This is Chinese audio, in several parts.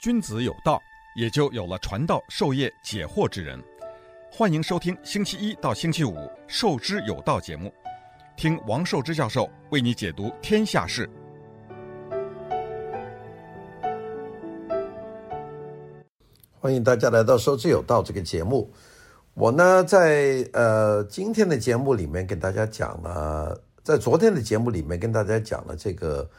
君子有道，也就有了传道授业解惑之人。欢迎收听星期一到星期五《授之有道》节目，听王寿之教授为你解读天下事。欢迎大家来到《授之有道》这个节目。我呢，在呃今天的节目里面跟大家讲了，在昨天的节目里面跟大家讲了这个。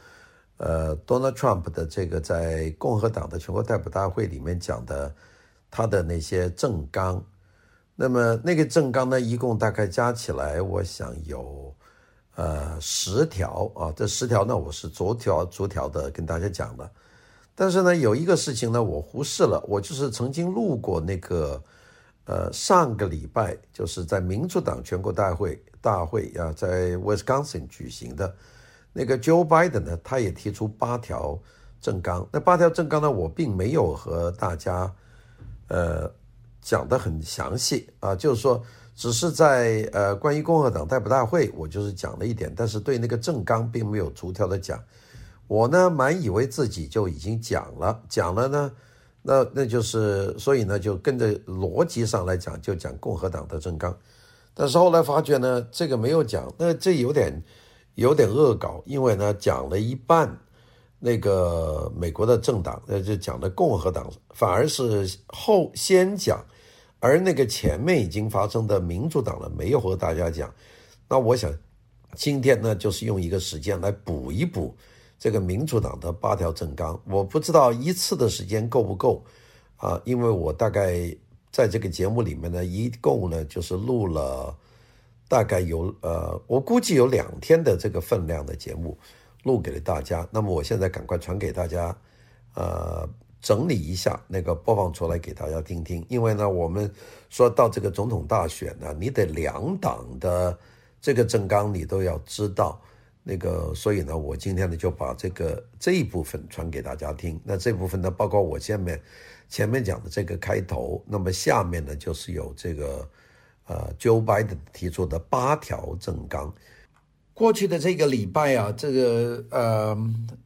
呃，Donald Trump 的这个在共和党的全国代表大会里面讲的，他的那些政纲，那么那个政纲呢，一共大概加起来，我想有呃十条啊，这十条呢，我是逐条逐条的跟大家讲的。但是呢，有一个事情呢，我忽视了，我就是曾经录过那个呃上个礼拜就是在民主党全国大会大会啊，在 Wisconsin 举行的。那个 Joe Biden 呢，他也提出八条政纲。那八条政纲呢，我并没有和大家呃讲得很详细啊，就是说，只是在呃关于共和党代表大会，我就是讲了一点，但是对那个政纲并没有逐条的讲。我呢，满以为自己就已经讲了，讲了呢，那那就是，所以呢，就跟着逻辑上来讲，就讲共和党的政纲。但是后来发觉呢，这个没有讲，那这有点。有点恶搞，因为呢讲了一半，那个美国的政党，那就讲的共和党，反而是后先讲，而那个前面已经发生的民主党呢，没有和大家讲。那我想今天呢，就是用一个时间来补一补这个民主党的八条政纲。我不知道一次的时间够不够啊？因为我大概在这个节目里面呢，一共呢就是录了。大概有呃，我估计有两天的这个分量的节目录给了大家。那么我现在赶快传给大家，呃，整理一下那个播放出来给大家听听。因为呢，我们说到这个总统大选呢，你得两党的这个政纲你都要知道。那个，所以呢，我今天呢就把这个这一部分传给大家听。那这部分呢，包括我下面前面讲的这个开头，那么下面呢就是有这个。呃，Joe Biden 提出的八条政纲，过去的这个礼拜啊，这个呃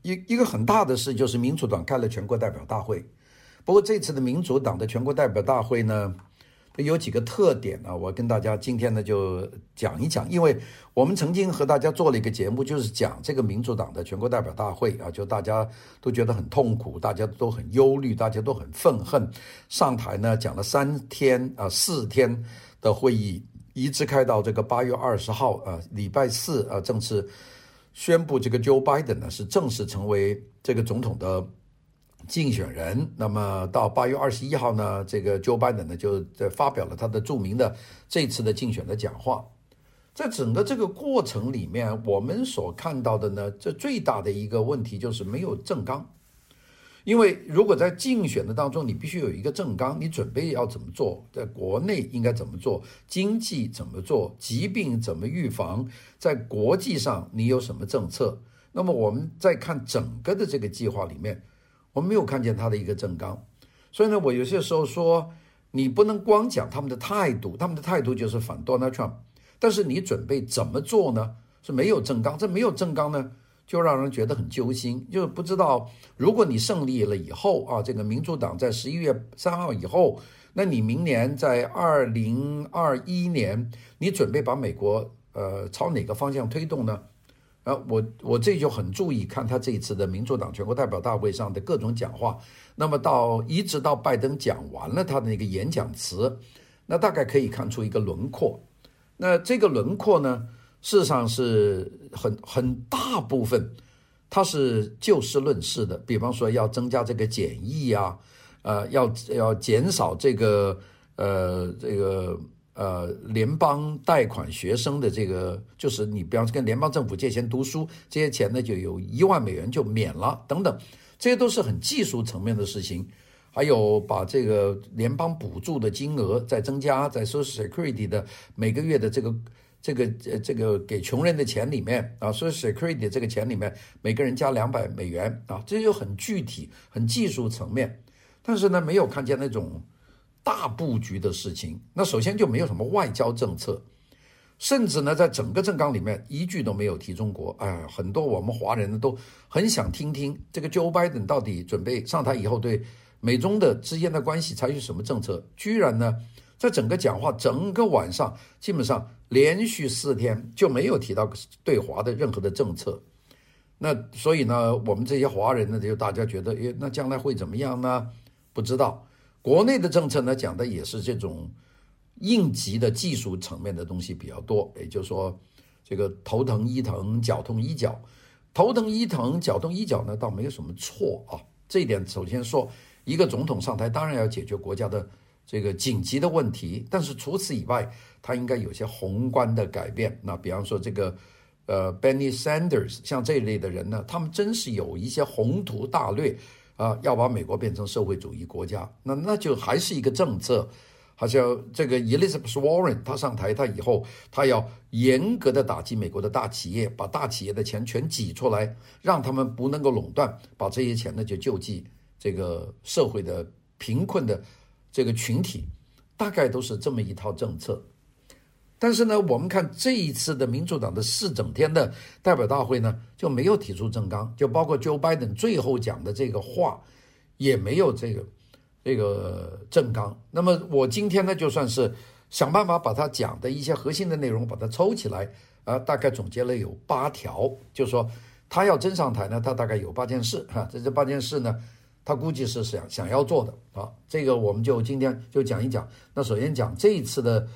一一个很大的事就是民主党开了全国代表大会。不过这次的民主党的全国代表大会呢，有几个特点啊，我跟大家今天呢就讲一讲。因为我们曾经和大家做了一个节目，就是讲这个民主党的全国代表大会啊，就大家都觉得很痛苦，大家都很忧虑，大家都很愤恨。上台呢讲了三天啊，四天。的会议一直开到这个八月二十号啊，礼拜四啊，正式宣布这个 Joe Biden 呢是正式成为这个总统的竞选人。那么到八月二十一号呢，这个 Joe Biden 呢就在发表了他的著名的这次的竞选的讲话。在整个这个过程里面，我们所看到的呢，这最大的一个问题就是没有政纲。因为如果在竞选的当中，你必须有一个政纲，你准备要怎么做，在国内应该怎么做，经济怎么做，疾病怎么预防，在国际上你有什么政策？那么我们再看整个的这个计划里面，我们没有看见他的一个政纲。所以呢，我有些时候说，你不能光讲他们的态度，他们的态度就是反 Donald Trump，但是你准备怎么做呢？是没有政纲，这没有政纲呢？就让人觉得很揪心，就是不知道，如果你胜利了以后啊，这个民主党在十一月三号以后，那你明年在二零二一年，你准备把美国呃朝哪个方向推动呢？啊，我我这就很注意看他这一次的民主党全国代表大会上的各种讲话，那么到一直到拜登讲完了他的那个演讲词，那大概可以看出一个轮廓，那这个轮廓呢？事实上是很很大部分，它是就事论事的。比方说，要增加这个检疫啊，呃，要要减少这个呃这个呃联邦贷款学生的这个，就是你比方说跟联邦政府借钱读书，这些钱呢就有一万美元就免了等等，这些都是很技术层面的事情。还有把这个联邦补助的金额再增加，在 Social Security 的每个月的这个。这个呃，这个给穷人的钱里面啊，所以 security 这个钱里面，每个人加两百美元啊，这就很具体、很技术层面。但是呢，没有看见那种大布局的事情。那首先就没有什么外交政策。甚至呢，在整个政纲里面一句都没有提中国。哎，很多我们华人呢都很想听听这个 Joe Biden 到底准备上台以后对美中的之间的关系采取什么政策。居然呢，在整个讲话整个晚上，基本上连续四天就没有提到对华的任何的政策。那所以呢，我们这些华人呢，就大家觉得，诶，那将来会怎么样呢？不知道。国内的政策呢，讲的也是这种。应急的技术层面的东西比较多，也就是说，这个头疼医疼，脚痛医脚，头疼医疼，脚痛医脚呢，倒没有什么错啊。这一点首先说，一个总统上台当然要解决国家的这个紧急的问题，但是除此以外，他应该有些宏观的改变。那比方说这个，呃，Benny Sanders 像这一类的人呢，他们真是有一些宏图大略啊，要把美国变成社会主义国家，那那就还是一个政策。好像这个 Elizabeth Warren，他上台，他以后他要严格的打击美国的大企业，把大企业的钱全挤出来，让他们不能够垄断，把这些钱呢就救济这个社会的贫困的这个群体，大概都是这么一套政策。但是呢，我们看这一次的民主党的四整天的代表大会呢，就没有提出政纲，就包括 Joe Biden 最后讲的这个话，也没有这个。这个政纲，那么我今天呢，就算是想办法把他讲的一些核心的内容把它抽起来，啊，大概总结了有八条，就说他要真上台呢，他大概有八件事哈，这这八件事呢，他估计是想想要做的啊，这个我们就今天就讲一讲。那首先讲这一次的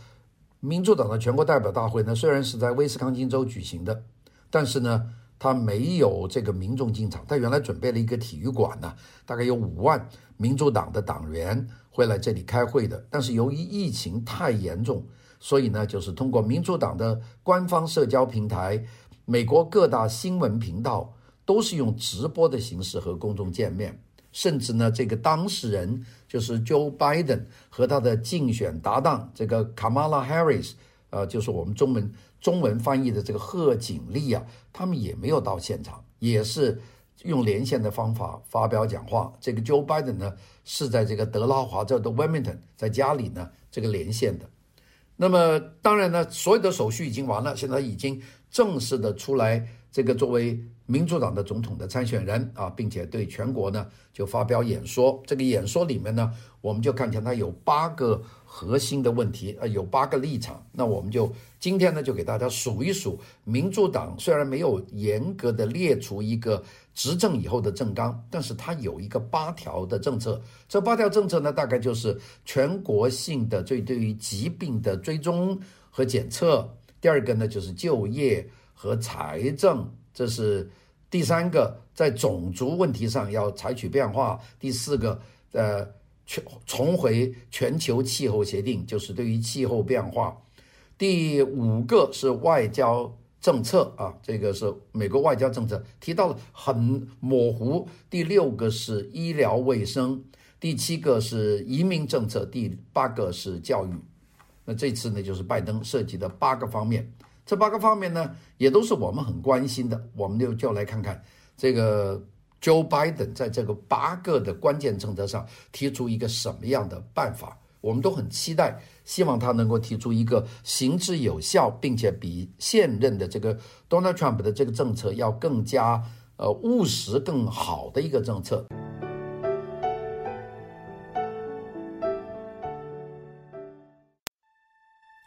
民主党的全国代表大会呢，虽然是在威斯康星州举行的，但是呢。他没有这个民众进场，他原来准备了一个体育馆呢，大概有五万民主党的党员会来这里开会的。但是由于疫情太严重，所以呢，就是通过民主党的官方社交平台、美国各大新闻频道，都是用直播的形式和公众见面。甚至呢，这个当事人就是 Joe Biden 和他的竞选搭档这个 Kamala Harris，呃，就是我们中文。中文翻译的这个贺锦丽啊，他们也没有到现场，也是用连线的方法发表讲话。这个 Joe Biden 呢，是在这个德拉华州的 Wilmington，在家里呢这个连线的。那么当然呢，所有的手续已经完了，现在已经正式的出来，这个作为民主党的总统的参选人啊，并且对全国呢就发表演说。这个演说里面呢，我们就看见他有八个。核心的问题，呃，有八个立场。那我们就今天呢，就给大家数一数，民主党虽然没有严格的列出一个执政以后的政纲，但是它有一个八条的政策。这八条政策呢，大概就是全国性的，对对于疾病的追踪和检测。第二个呢，就是就业和财政，这是第三个，在种族问题上要采取变化。第四个，呃。重重回全球气候协定，就是对于气候变化。第五个是外交政策啊，这个是美国外交政策提到了很模糊。第六个是医疗卫生，第七个是移民政策，第八个是教育。那这次呢，就是拜登涉及的八个方面。这八个方面呢，也都是我们很关心的。我们就就来看看这个。Joe Biden 在这个八个的关键政策上提出一个什么样的办法？我们都很期待，希望他能够提出一个行之有效，并且比现任的这个 Donald Trump 的这个政策要更加呃务实、更好的一个政策。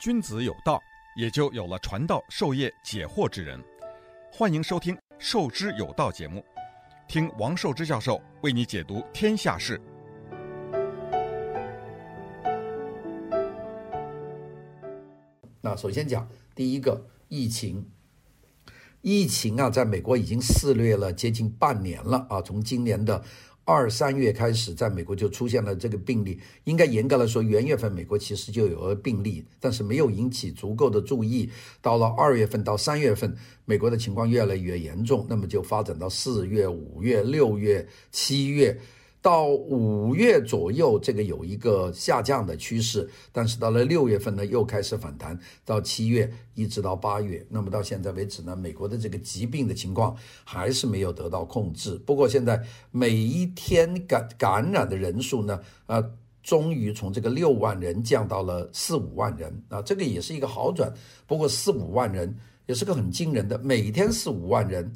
君子有道，也就有了传道授业解惑之人。欢迎收听《授之有道》节目。听王寿之教授为你解读天下事。那首先讲第一个疫情，疫情啊，在美国已经肆虐了接近半年了啊，从今年的。二三月开始，在美国就出现了这个病例。应该严格来说，元月份美国其实就有了病例，但是没有引起足够的注意。到了二月份到三月份，美国的情况越来越严重，那么就发展到四月、五月、六月、七月。到五月左右，这个有一个下降的趋势，但是到了六月份呢，又开始反弹，到七月一直到八月，那么到现在为止呢，美国的这个疾病的情况还是没有得到控制。不过现在每一天感感染的人数呢，呃，终于从这个六万人降到了四五万人啊，这个也是一个好转。不过四五万人也是个很惊人的，每天四五万人。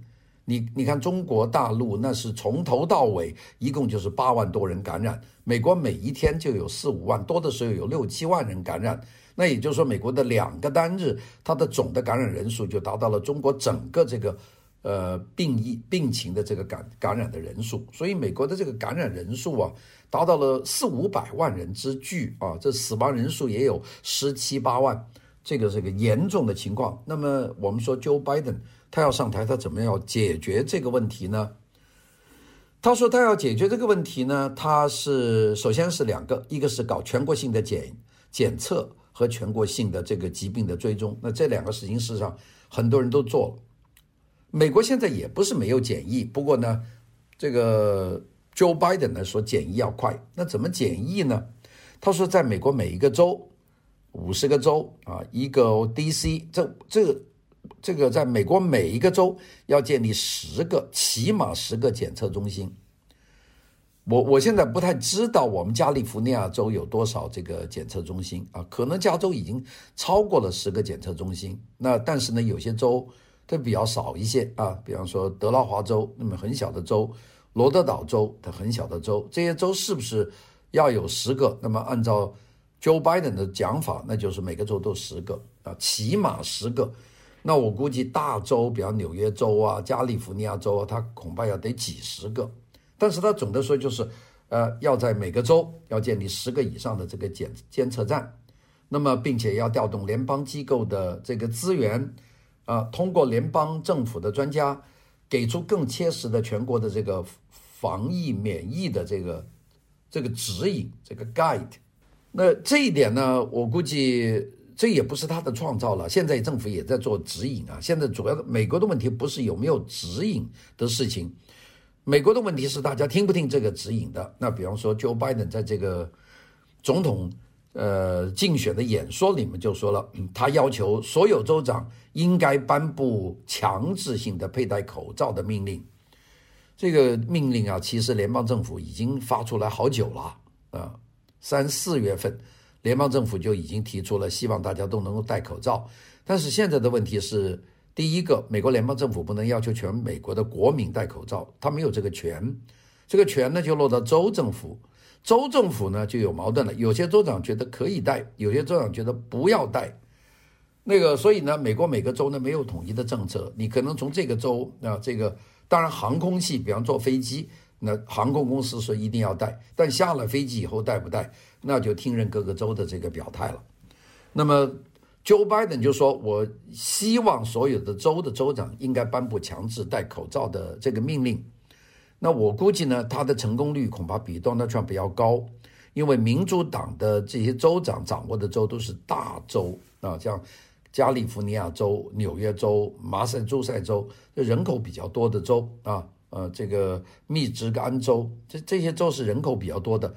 你你看中国大陆那是从头到尾一共就是八万多人感染，美国每一天就有四五万，多的时候有六七万人感染。那也就是说，美国的两个单日，它的总的感染人数就达到了中国整个这个呃病疫病情的这个感感染的人数。所以美国的这个感染人数啊，达到了四五百万人之巨啊，这死亡人数也有十七八万，这个是个严重的情况。那么我们说，Joe Biden。他要上台，他怎么样解决这个问题呢？他说他要解决这个问题呢，他是首先是两个，一个是搞全国性的检检测和全国性的这个疾病的追踪。那这两个事情事实上很多人都做了。美国现在也不是没有检疫，不过呢，这个 Joe Biden 呢说检疫要快，那怎么检疫呢？他说在美国每一个州，五十个州啊，一个 DC，这这。这个在美国每一个州要建立十个，起码十个检测中心。我我现在不太知道我们加利福尼亚州有多少这个检测中心啊，可能加州已经超过了十个检测中心。那但是呢，有些州它比较少一些啊，比方说德拉华州那么很小的州，罗德岛州它很小的州，这些州是不是要有十个？那么按照 Joe Biden 的讲法，那就是每个州都十个啊，起码十个。那我估计大州，比方纽约州啊、加利福尼亚州啊，它恐怕要得几十个。但是它总的说就是，呃，要在每个州要建立十个以上的这个检监测站，那么并且要调动联邦机构的这个资源，啊，通过联邦政府的专家给出更切实的全国的这个防疫免疫的这个这个指引，这个 guide。那这一点呢，我估计。这也不是他的创造了，现在政府也在做指引啊。现在主要的美国的问题不是有没有指引的事情，美国的问题是大家听不听这个指引的。那比方说，Joe Biden 在这个总统呃竞选的演说里面就说了，他要求所有州长应该颁布强制性的佩戴口罩的命令。这个命令啊，其实联邦政府已经发出来好久了啊，三四月份。联邦政府就已经提出了，希望大家都能够戴口罩。但是现在的问题是，第一个，美国联邦政府不能要求全美国的国民戴口罩，他没有这个权。这个权呢，就落到州政府。州政府呢，就有矛盾了。有些州长觉得可以戴，有些州长觉得不要戴。那个，所以呢，美国每个州呢没有统一的政策。你可能从这个州啊，这个当然航空器，比方坐飞机。那航空公司说一定要戴，但下了飞机以后戴不戴，那就听任各个州的这个表态了。那么，Joe Biden 就说：“我希望所有的州的州长应该颁布强制戴口罩的这个命令。”那我估计呢，他的成功率恐怕比 Donald Trump 要高，因为民主党的这些州长掌握的州都是大州啊，像加利福尼亚州、纽约州、马萨诸塞州，这人口比较多的州啊。呃，这个密兹根州，这这些州是人口比较多的。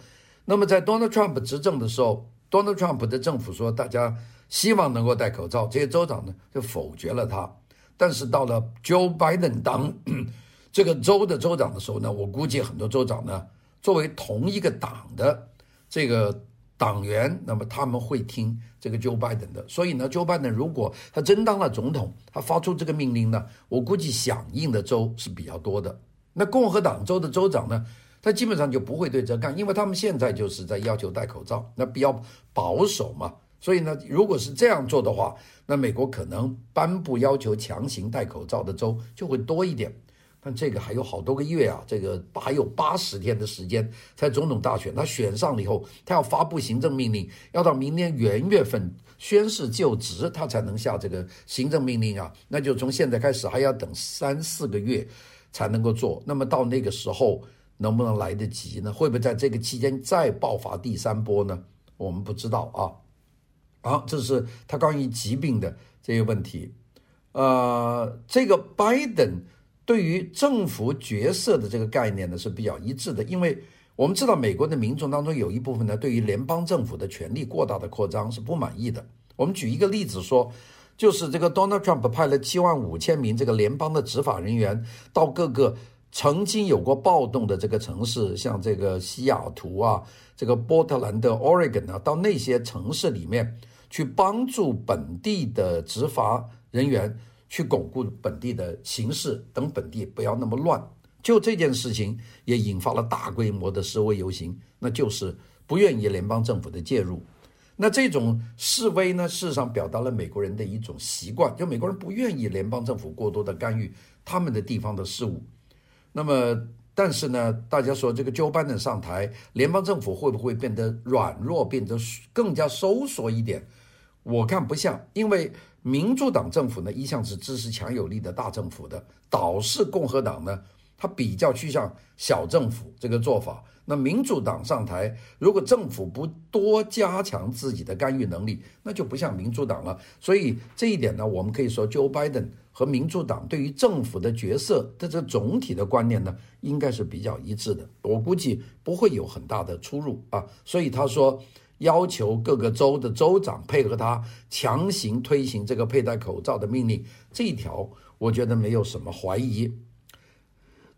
那么在 Donald Trump 执政的时候，Donald Trump 的政府说大家希望能够戴口罩，这些州长呢就否决了他。但是到了 Joe Biden 当这个州的州长的时候呢，我估计很多州长呢作为同一个党的这个党员，那么他们会听这个 Joe Biden 的。所以呢，Joe Biden 如果他真当了总统，他发出这个命令呢，我估计响应的州是比较多的。那共和党州的州长呢，他基本上就不会对这干，因为他们现在就是在要求戴口罩，那比较保守嘛。所以呢，如果是这样做的话，那美国可能颁布要求强行戴口罩的州就会多一点。但这个还有好多个月啊，这个还有八十天的时间才总统大选。他选上了以后，他要发布行政命令，要到明年元月份宣誓就职，他才能下这个行政命令啊。那就从现在开始还要等三四个月。才能够做，那么到那个时候能不能来得及呢？会不会在这个期间再爆发第三波呢？我们不知道啊。好，这是他关于疾病的这些问题。呃，这个拜登对于政府角色的这个概念呢是比较一致的，因为我们知道美国的民众当中有一部分呢对于联邦政府的权力过大的扩张是不满意的。我们举一个例子说。就是这个 Donald Trump 派了七万五千名这个联邦的执法人员到各个曾经有过暴动的这个城市，像这个西雅图啊，这个波特兰的 Oregon 啊，到那些城市里面去帮助本地的执法人员去巩固本地的形势，等本地不要那么乱。就这件事情也引发了大规模的示威游行，那就是不愿意联邦政府的介入。那这种示威呢，事实上表达了美国人的一种习惯，就美国人不愿意联邦政府过多的干预他们的地方的事务。那么，但是呢，大家说这个 Joe Biden 上台，联邦政府会不会变得软弱，变得更加收缩一点？我看不像，因为民主党政府呢一向是支持强有力的大政府的，倒是共和党呢，它比较趋向小政府这个做法。那民主党上台，如果政府不多加强自己的干预能力，那就不像民主党了。所以这一点呢，我们可以说，Joe Biden 和民主党对于政府的角色的这总体的观念呢，应该是比较一致的。我估计不会有很大的出入啊。所以他说，要求各个州的州长配合他强行推行这个佩戴口罩的命令，这一条我觉得没有什么怀疑。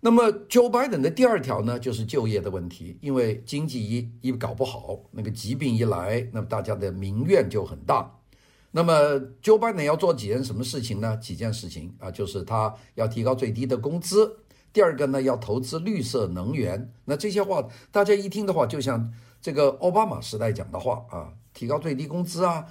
那么，Joe Biden 的第二条呢，就是就业的问题。因为经济一一搞不好，那个疾病一来，那么大家的民怨就很大。那么，Joe Biden 要做几件什么事情呢？几件事情啊，就是他要提高最低的工资。第二个呢，要投资绿色能源。那这些话，大家一听的话，就像这个奥巴马时代讲的话啊，提高最低工资啊，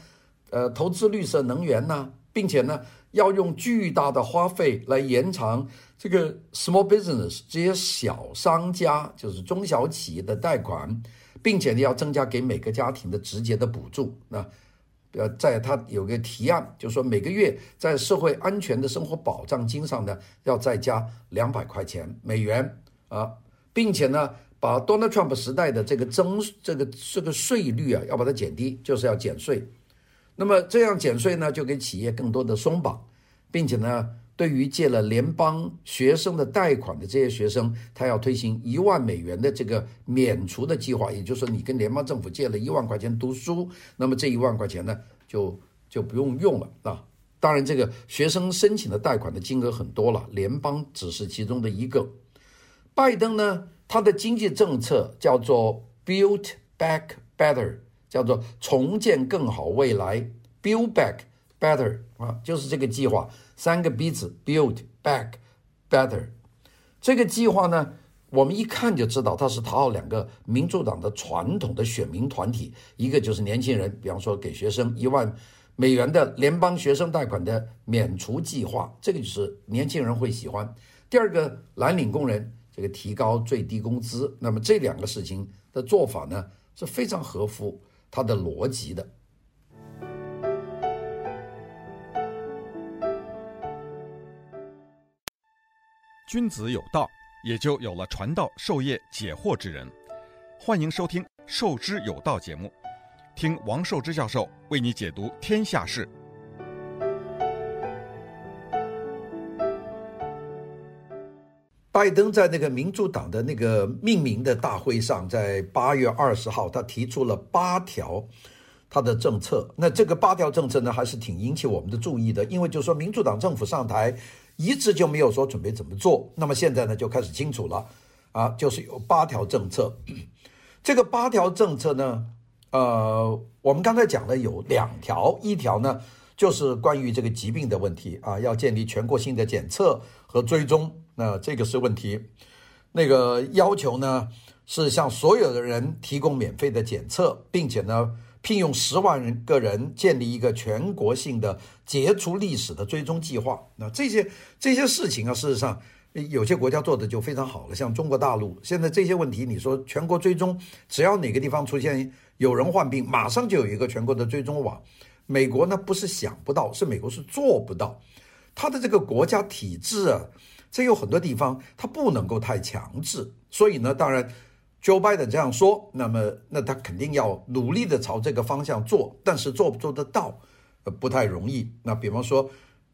呃，投资绿色能源呐、啊，并且呢，要用巨大的花费来延长。这个 small business 这些小商家就是中小企业的贷款，并且呢要增加给每个家庭的直接的补助。那呃，在他有个提案，就是说每个月在社会安全的生活保障金上呢要再加两百块钱美元啊，并且呢把 Donald Trump 时代的这个征这个这个税率啊要把它减低，就是要减税。那么这样减税呢，就给企业更多的松绑，并且呢。对于借了联邦学生的贷款的这些学生，他要推行一万美元的这个免除的计划，也就是说，你跟联邦政府借了一万块钱读书，那么这一万块钱呢，就就不用用了啊。当然，这个学生申请的贷款的金额很多了，联邦只是其中的一个。拜登呢，他的经济政策叫做 Build Back Better，叫做重建更好未来，Build Back Better 啊，就是这个计划。三个 B 字，Build Back Better，这个计划呢，我们一看就知道它是讨好两个民主党的传统的选民团体，一个就是年轻人，比方说给学生一万美元的联邦学生贷款的免除计划，这个就是年轻人会喜欢。第二个蓝领工人，这个提高最低工资，那么这两个事情的做法呢，是非常合乎他的逻辑的。君子有道，也就有了传道授业解惑之人。欢迎收听《授之有道》节目，听王寿之教授为你解读天下事。拜登在那个民主党的那个命名的大会上，在八月二十号，他提出了八条他的政策。那这个八条政策呢，还是挺引起我们的注意的，因为就是说民主党政府上台。一直就没有说准备怎么做，那么现在呢就开始清楚了，啊，就是有八条政策。这个八条政策呢，呃，我们刚才讲了有两条，一条呢就是关于这个疾病的问题啊，要建立全国性的检测和追踪，那这个是问题。那个要求呢是向所有的人提供免费的检测，并且呢。聘用十万人个人建立一个全国性的杰出历史的追踪计划。那这些这些事情啊，事实上有些国家做的就非常好了，像中国大陆现在这些问题，你说全国追踪，只要哪个地方出现有人患病，马上就有一个全国的追踪网。美国呢不是想不到，是美国是做不到，他的这个国家体制啊，这有很多地方他不能够太强制，所以呢，当然。Joe Biden 这样说，那么那他肯定要努力的朝这个方向做，但是做不做得到，呃，不太容易。那比方说，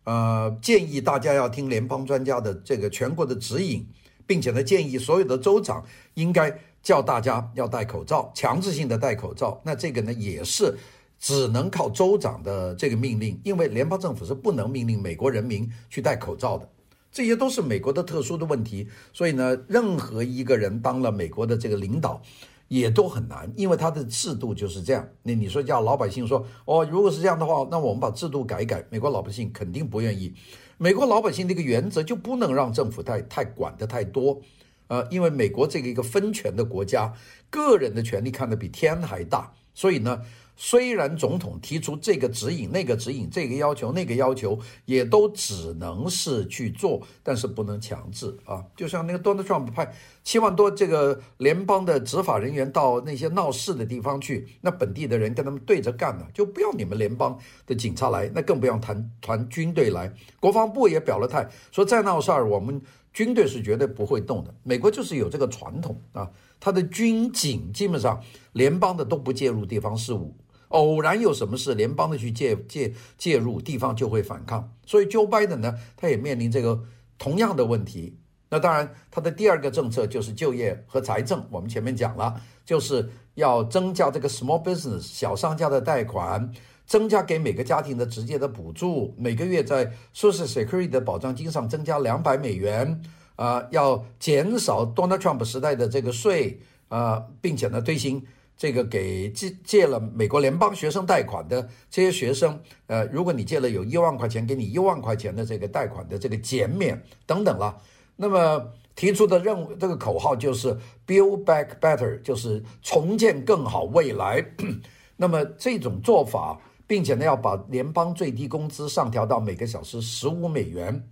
呃，建议大家要听联邦专家的这个全国的指引，并且呢，建议所有的州长应该叫大家要戴口罩，强制性的戴口罩。那这个呢，也是只能靠州长的这个命令，因为联邦政府是不能命令美国人民去戴口罩的。这些都是美国的特殊的问题。所以呢，任何一个人当了美国的这个领导，也都很难，因为他的制度就是这样。那你说叫老百姓说哦，如果是这样的话，那我们把制度改一改，美国老百姓肯定不愿意。美国老百姓这个原则就不能让政府太太管得太多，呃，因为美国这个一个分权的国家，个人的权利看得比天还大，所以呢。虽然总统提出这个指引、那个指引、这个要求、那个要求，也都只能是去做，但是不能强制啊。就像那个 Donald Trump 派七万多这个联邦的执法人员到那些闹事的地方去，那本地的人跟他们对着干呢，就不要你们联邦的警察来，那更不要谈团军队来。国防部也表了态，说再闹事儿，我们军队是绝对不会动的。美国就是有这个传统啊，他的军警基本上联邦的都不介入地方事务。偶然有什么事，联邦的去介介介入，地方就会反抗。所以，Joe Biden 呢，他也面临这个同样的问题。那当然，他的第二个政策就是就业和财政。我们前面讲了，就是要增加这个 small business 小商家的贷款，增加给每个家庭的直接的补助，每个月在 Social Security 的保障金上增加两百美元。啊、要减少 Donald Trump 时代的这个税啊、并且呢，推行。这个给借借了美国联邦学生贷款的这些学生，呃，如果你借了有一万块钱，给你一万块钱的这个贷款的这个减免等等了。那么提出的任务，这个口号就是 Build Back Better，就是重建更好未来。那么这种做法，并且呢要把联邦最低工资上调到每个小时十五美元，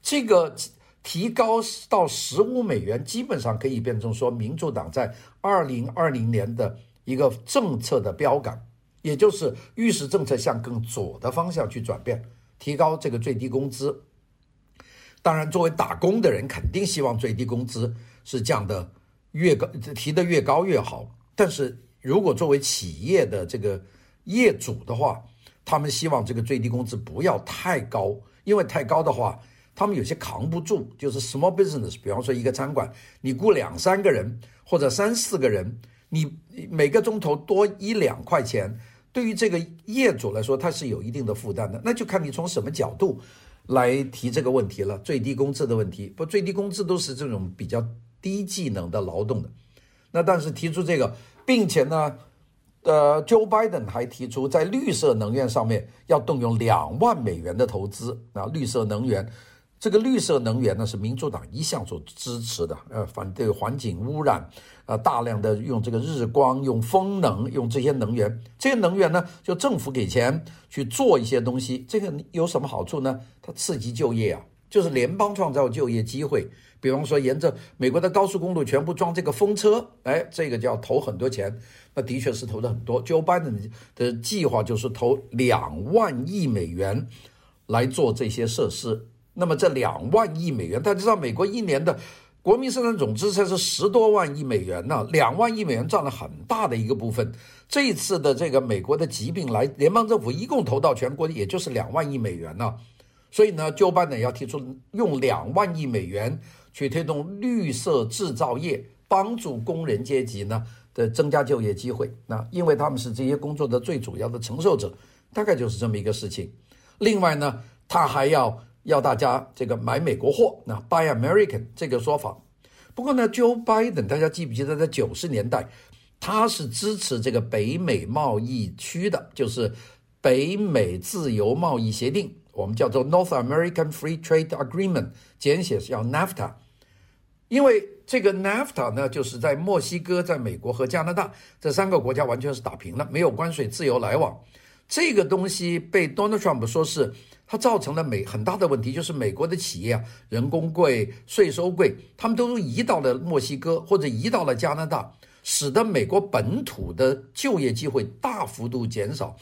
这个。提高到十五美元，基本上可以变成说，民主党在二零二零年的一个政策的标杆，也就是预示政策向更左的方向去转变，提高这个最低工资。当然，作为打工的人，肯定希望最低工资是降的越高，提得越高越好。但是如果作为企业的这个业主的话，他们希望这个最低工资不要太高，因为太高的话。他们有些扛不住，就是 small business，比方说一个餐馆，你雇两三个人或者三四个人，你每个钟头多一两块钱，对于这个业主来说，他是有一定的负担的。那就看你从什么角度来提这个问题了。最低工资的问题，不，最低工资都是这种比较低技能的劳动的。那但是提出这个，并且呢，呃，Joe Biden 还提出在绿色能源上面要动用两万美元的投资啊，绿色能源。这个绿色能源呢，是民主党一向所支持的，呃，反对环境污染，呃，大量的用这个日光、用风能、用这些能源，这些能源呢，就政府给钱去做一些东西，这个有什么好处呢？它刺激就业啊，就是联邦创造就业机会。比方说，沿着美国的高速公路全部装这个风车，哎，这个就要投很多钱，那的确是投的很多。Joe Biden 的计划就是投两万亿美元来做这些设施。那么这两万亿美元，大家知道美国一年的国民生产总值才是十多万亿美元呢，两万亿美元占了很大的一个部分。这一次的这个美国的疾病来，联邦政府一共投到全国也就是两万亿美元呢。所以呢，Joe Biden 要提出用两万亿美元去推动绿色制造业，帮助工人阶级呢的增加就业机会。那因为他们是这些工作的最主要的承受者，大概就是这么一个事情。另外呢，他还要。要大家这个买美国货，那 Buy American 这个说法。不过呢，Joe Biden 大家记不记得在九十年代，他是支持这个北美贸易区的，就是北美自由贸易协定，我们叫做 North American Free Trade Agreement，简写是叫 NAFTA。因为这个 NAFTA 呢，就是在墨西哥、在美国和加拿大这三个国家完全是打平了，没有关税，自由来往。这个东西被 Donald Trump 说是。它造成了美很大的问题，就是美国的企业啊，人工贵，税收贵，他们都移到了墨西哥或者移到了加拿大，使得美国本土的就业机会大幅度减少。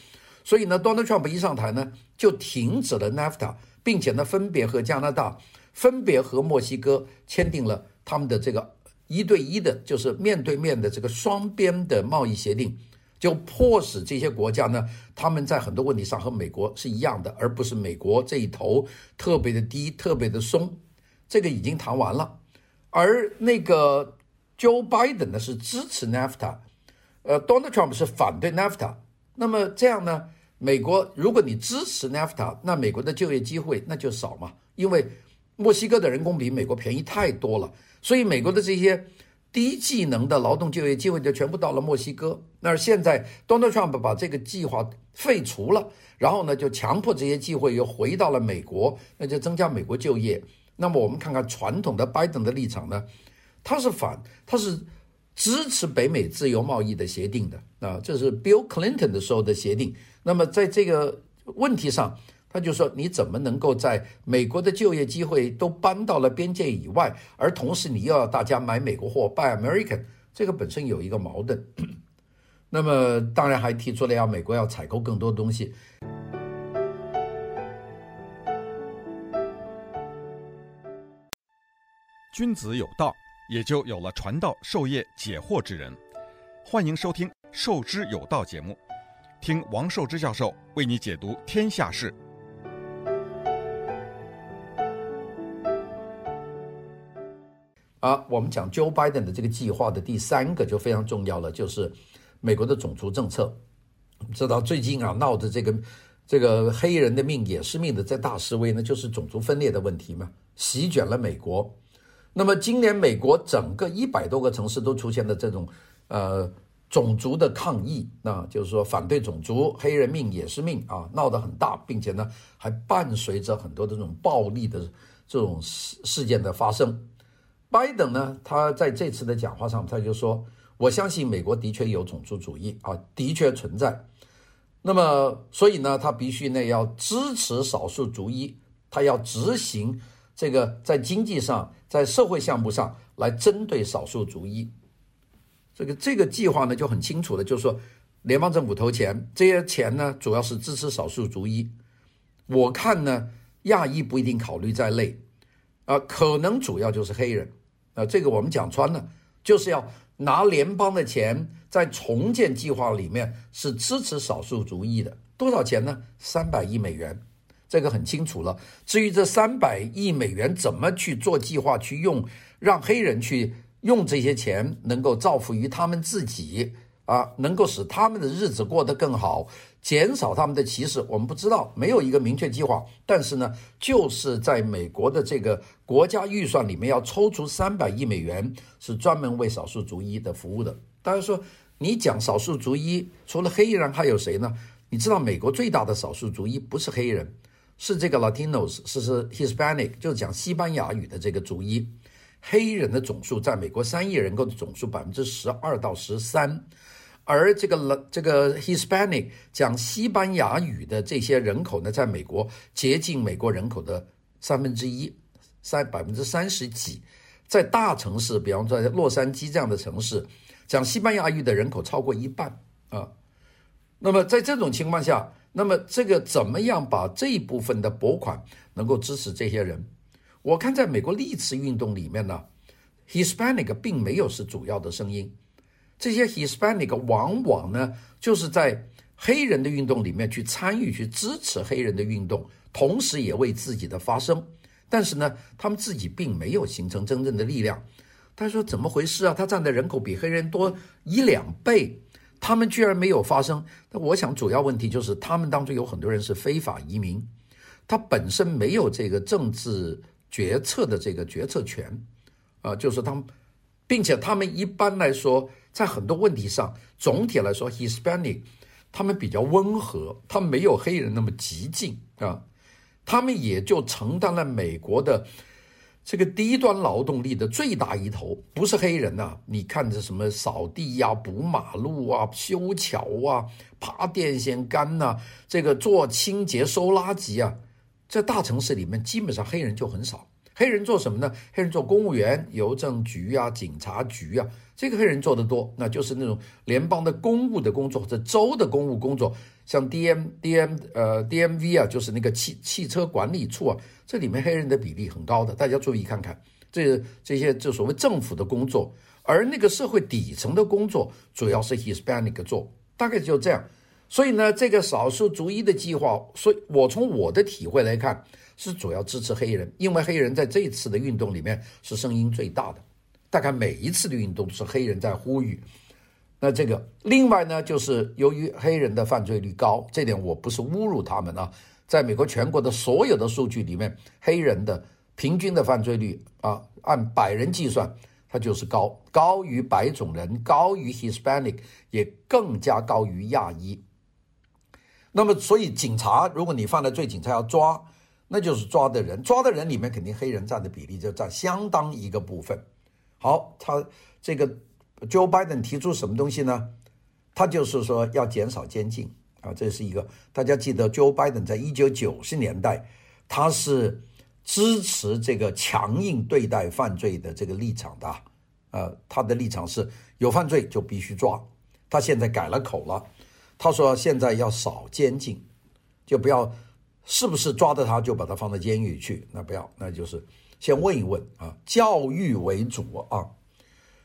所以呢，Donald Trump 一上台呢，就停止了 NAFTA，并且呢，分别和加拿大、分别和墨西哥签订了他们的这个一对一的，就是面对面的这个双边的贸易协定。就迫使这些国家呢，他们在很多问题上和美国是一样的，而不是美国这一头特别的低、特别的松。这个已经谈完了，而那个 Joe Biden 呢是支持 NAFTA，呃，Donald Trump 是反对 NAFTA。那么这样呢，美国如果你支持 NAFTA，那美国的就业机会那就少嘛，因为墨西哥的人工比美国便宜太多了，所以美国的这些低技能的劳动就业机会就全部到了墨西哥。那现在 Donald Trump 把这个计划废除了，然后呢就强迫这些机会又回到了美国，那就增加美国就业。那么我们看看传统的拜登的立场呢，他是反，他是支持北美自由贸易的协定的啊，这是 Bill Clinton 的时候的协定。那么在这个问题上，他就说：“你怎么能够在美国的就业机会都搬到了边界以外，而同时你又要大家买美国货，Buy American？这个本身有一个矛盾。那么当然还提出了要美国要采购更多东西。君子有道，也就有了传道授业解惑之人。欢迎收听《授之有道》节目，听王寿之教授为你解读天下事。”啊，我们讲 Joe Biden 的这个计划的第三个就非常重要了，就是美国的种族政策。知道最近啊闹的这个这个黑人的命也是命的在大示威呢，就是种族分裂的问题嘛，席卷了美国。那么今年美国整个一百多个城市都出现了这种呃种族的抗议，那就是说反对种族，黑人命也是命啊，闹得很大，并且呢还伴随着很多这种暴力的这种事事件的发生。拜登呢，他在这次的讲话上，他就说：“我相信美国的确有种族主义啊，的确存在。那么，所以呢，他必须呢要支持少数族裔，他要执行这个在经济上、在社会项目上来针对少数族裔。这个这个计划呢就很清楚的，就是说，联邦政府投钱，这些钱呢主要是支持少数族裔。我看呢，亚裔不一定考虑在内，啊，可能主要就是黑人。”啊，这个我们讲穿了，就是要拿联邦的钱在重建计划里面是支持少数族裔的，多少钱呢？三百亿美元，这个很清楚了。至于这三百亿美元怎么去做计划去用，让黑人去用这些钱，能够造福于他们自己啊，能够使他们的日子过得更好。减少他们的歧视，我们不知道，没有一个明确计划。但是呢，就是在美国的这个国家预算里面要抽出三百亿美元，是专门为少数族裔的服务的。大家说，你讲少数族裔，除了黑人还有谁呢？你知道美国最大的少数族裔不是黑人，是这个 Latinos，是是 Hispanic，就是讲西班牙语的这个族裔。黑人的总数在美国三亿人口的总数百分之十二到十三。而这个这个 Hispanic 讲西班牙语的这些人口呢，在美国接近美国人口的三分之一，三百分之三十几。在大城市，比方说在洛杉矶这样的城市，讲西班牙语的人口超过一半啊。那么在这种情况下，那么这个怎么样把这一部分的拨款能够支持这些人？我看在美国历次运动里面呢，Hispanic 并没有是主要的声音。这些 Hispanic 往往呢，就是在黑人的运动里面去参与、去支持黑人的运动，同时也为自己的发声。但是呢，他们自己并没有形成真正的力量。他说：“怎么回事啊？他占的人口比黑人多一两倍，他们居然没有发声。”那我想，主要问题就是他们当中有很多人是非法移民，他本身没有这个政治决策的这个决策权，啊，就是他们，并且他们一般来说。在很多问题上，总体来说，Hispanic 他们比较温和，他们没有黑人那么激进啊，他们也就承担了美国的这个低端劳动力的最大一头，不是黑人呐。你看这什么扫地呀、补马路啊、修桥啊、爬电线杆呐，这个做清洁、收垃圾啊，在大城市里面，基本上黑人就很少。黑人做什么呢？黑人做公务员、邮政局啊、警察局啊，这个黑人做得多，那就是那种联邦的公务的工作或者州的公务工作，像 D M D M 呃 D M V 啊，就是那个汽汽车管理处啊，这里面黑人的比例很高的，大家注意看看，这这些就所谓政府的工作，而那个社会底层的工作主要是 Hispanic 做，大概就这样。所以呢，这个少数族裔的计划，所以我从我的体会来看。是主要支持黑人，因为黑人在这一次的运动里面是声音最大的。大概每一次的运动都是黑人在呼吁。那这个另外呢，就是由于黑人的犯罪率高，这点我不是侮辱他们啊。在美国全国的所有的数据里面，黑人的平均的犯罪率啊，按百人计算，它就是高，高于白种人，高于 Hispanic，也更加高于亚裔。那么，所以警察，如果你犯了罪，警察要抓，那就是抓的人，抓的人里面肯定黑人占的比例就占相当一个部分。好，他这个 Joe Biden 提出什么东西呢？他就是说要减少监禁啊，这是一个大家记得，Joe Biden 在一九九十年代，他是支持这个强硬对待犯罪的这个立场的，呃，他的立场是有犯罪就必须抓，他现在改了口了。他说：“现在要少监禁，就不要是不是抓到他就把他放到监狱去？那不要，那就是先问一问啊，教育为主啊。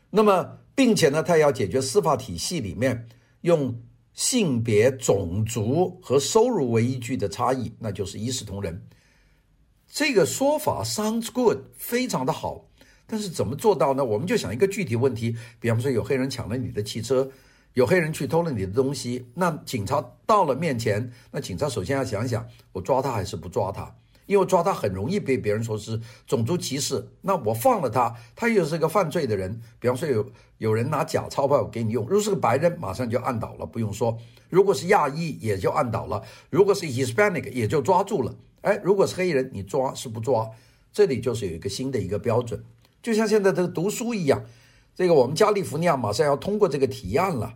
那么，并且呢，他要解决司法体系里面用性别、种族和收入为依据的差异，那就是一视同仁。这个说法 sounds good，非常的好，但是怎么做到呢？我们就想一个具体问题，比方说有黑人抢了你的汽车。”有黑人去偷了你的东西，那警察到了面前，那警察首先要想想，我抓他还是不抓他？因为抓他很容易被别人说是种族歧视。那我放了他，他又是个犯罪的人。比方说有有人拿假钞票给你用，如果是个白人，马上就按倒了，不用说；如果是亚裔，也就按倒了；如果是 Hispanic，也就抓住了。哎，如果是黑人，你抓是不抓？这里就是有一个新的一个标准，就像现在这个读书一样。这个我们加利福尼亚马上要通过这个提案了，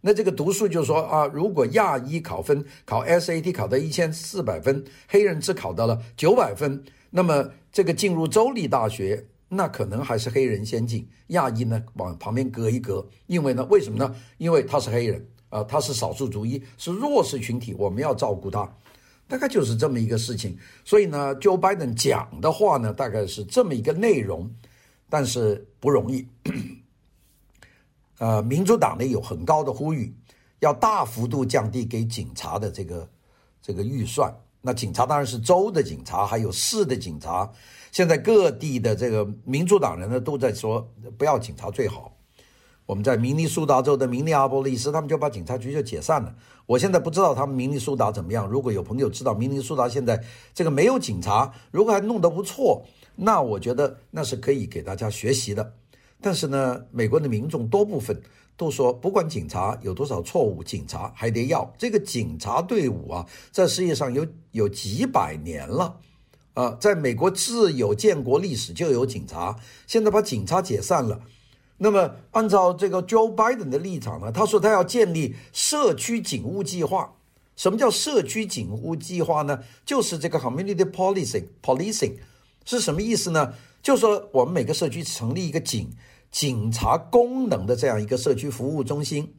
那这个读数就是说啊，如果亚裔考分考 SAT 考到一千四百分，黑人只考到了九百分，那么这个进入州立大学，那可能还是黑人先进，亚裔呢往旁边隔一隔，因为呢，为什么呢？因为他是黑人啊，他是少数族裔，是弱势群体，我们要照顾他，大概就是这么一个事情。所以呢，Joe Biden 讲的话呢，大概是这么一个内容，但是不容易。呃，民主党呢有很高的呼吁，要大幅度降低给警察的这个这个预算。那警察当然是州的警察，还有市的警察。现在各地的这个民主党人呢都在说，不要警察最好。我们在明尼苏达州的明尼阿波利斯，他们就把警察局就解散了。我现在不知道他们明尼苏达怎么样。如果有朋友知道明尼苏达现在这个没有警察，如果还弄得不错，那我觉得那是可以给大家学习的。但是呢，美国的民众多部分都说，不管警察有多少错误，警察还得要。这个警察队伍啊，在世界上有有几百年了，啊，在美国自有建国历史就有警察，现在把警察解散了。那么，按照这个 Joe Biden 的立场呢，他说他要建立社区警务计划。什么叫社区警务计划呢？就是这个 community policing，policing 是什么意思呢？就说我们每个社区成立一个警。警察功能的这样一个社区服务中心，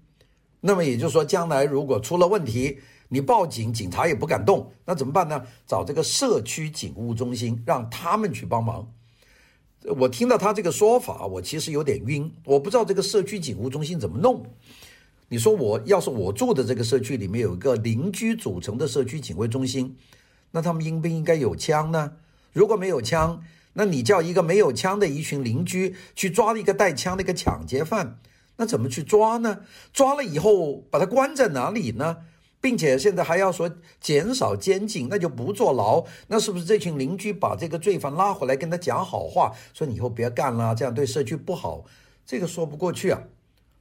那么也就是说，将来如果出了问题，你报警，警察也不敢动，那怎么办呢？找这个社区警务中心，让他们去帮忙。我听到他这个说法，我其实有点晕，我不知道这个社区警务中心怎么弄。你说我要是我住的这个社区里面有一个邻居组成的社区警卫中心，那他们应不应该有枪呢？如果没有枪，那你叫一个没有枪的一群邻居去抓了一个带枪的一个抢劫犯，那怎么去抓呢？抓了以后把他关在哪里呢？并且现在还要说减少监禁，那就不坐牢。那是不是这群邻居把这个罪犯拉回来跟他讲好话，说你以后别干了，这样对社区不好？这个说不过去啊。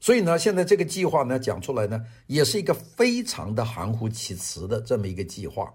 所以呢，现在这个计划呢讲出来呢，也是一个非常的含糊其辞的这么一个计划。